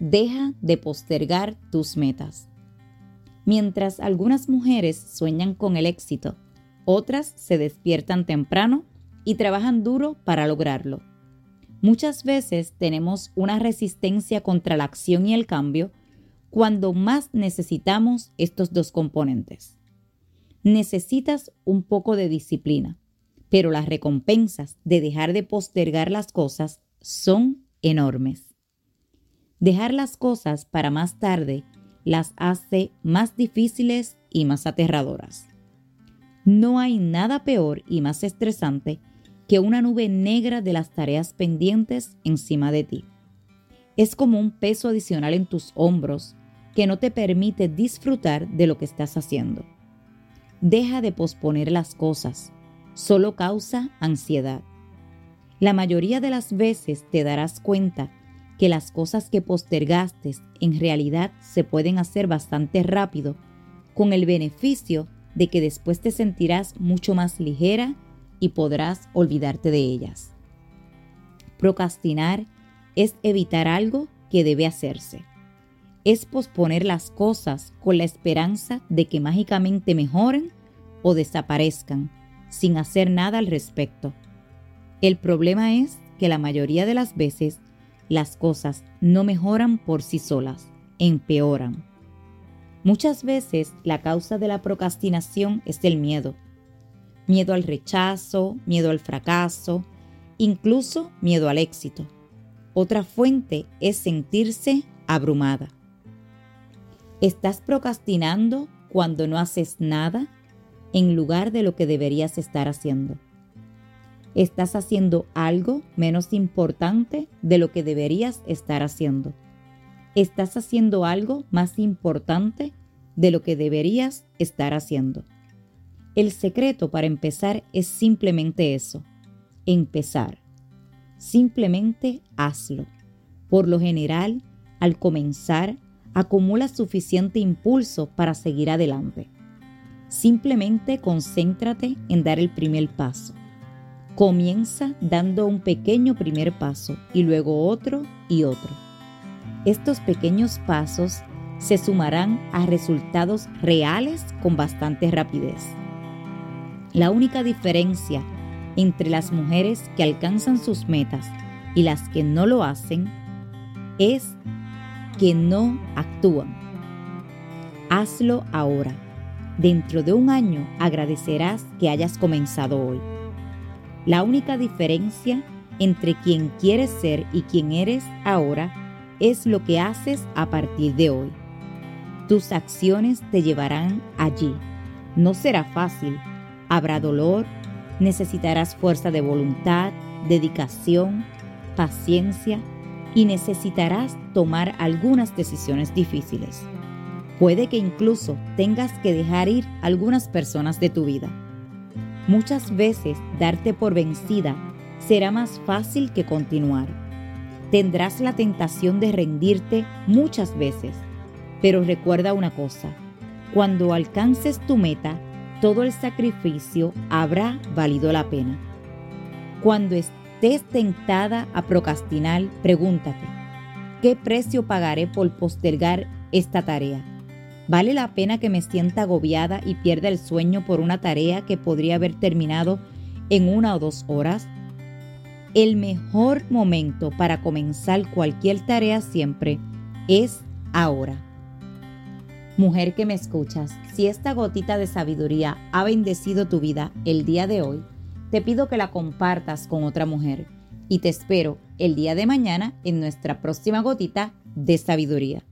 Deja de postergar tus metas. Mientras algunas mujeres sueñan con el éxito, otras se despiertan temprano y trabajan duro para lograrlo. Muchas veces tenemos una resistencia contra la acción y el cambio cuando más necesitamos estos dos componentes. Necesitas un poco de disciplina, pero las recompensas de dejar de postergar las cosas son enormes. Dejar las cosas para más tarde las hace más difíciles y más aterradoras. No hay nada peor y más estresante que una nube negra de las tareas pendientes encima de ti. Es como un peso adicional en tus hombros que no te permite disfrutar de lo que estás haciendo. Deja de posponer las cosas, solo causa ansiedad. La mayoría de las veces te darás cuenta que las cosas que postergaste en realidad se pueden hacer bastante rápido, con el beneficio de que después te sentirás mucho más ligera y podrás olvidarte de ellas. Procrastinar es evitar algo que debe hacerse. Es posponer las cosas con la esperanza de que mágicamente mejoren o desaparezcan sin hacer nada al respecto. El problema es que la mayoría de las veces las cosas no mejoran por sí solas, empeoran. Muchas veces la causa de la procrastinación es el miedo. Miedo al rechazo, miedo al fracaso, incluso miedo al éxito. Otra fuente es sentirse abrumada. ¿Estás procrastinando cuando no haces nada en lugar de lo que deberías estar haciendo? Estás haciendo algo menos importante de lo que deberías estar haciendo. Estás haciendo algo más importante de lo que deberías estar haciendo. El secreto para empezar es simplemente eso, empezar. Simplemente hazlo. Por lo general, al comenzar, acumulas suficiente impulso para seguir adelante. Simplemente concéntrate en dar el primer paso. Comienza dando un pequeño primer paso y luego otro y otro. Estos pequeños pasos se sumarán a resultados reales con bastante rapidez. La única diferencia entre las mujeres que alcanzan sus metas y las que no lo hacen es que no actúan. Hazlo ahora. Dentro de un año agradecerás que hayas comenzado hoy. La única diferencia entre quien quieres ser y quien eres ahora es lo que haces a partir de hoy. Tus acciones te llevarán allí. No será fácil. Habrá dolor, necesitarás fuerza de voluntad, dedicación, paciencia y necesitarás tomar algunas decisiones difíciles. Puede que incluso tengas que dejar ir algunas personas de tu vida. Muchas veces darte por vencida será más fácil que continuar. Tendrás la tentación de rendirte muchas veces, pero recuerda una cosa, cuando alcances tu meta, todo el sacrificio habrá valido la pena. Cuando estés tentada a procrastinar, pregúntate, ¿qué precio pagaré por postergar esta tarea? ¿Vale la pena que me sienta agobiada y pierda el sueño por una tarea que podría haber terminado en una o dos horas? El mejor momento para comenzar cualquier tarea siempre es ahora. Mujer que me escuchas, si esta gotita de sabiduría ha bendecido tu vida el día de hoy, te pido que la compartas con otra mujer y te espero el día de mañana en nuestra próxima gotita de sabiduría.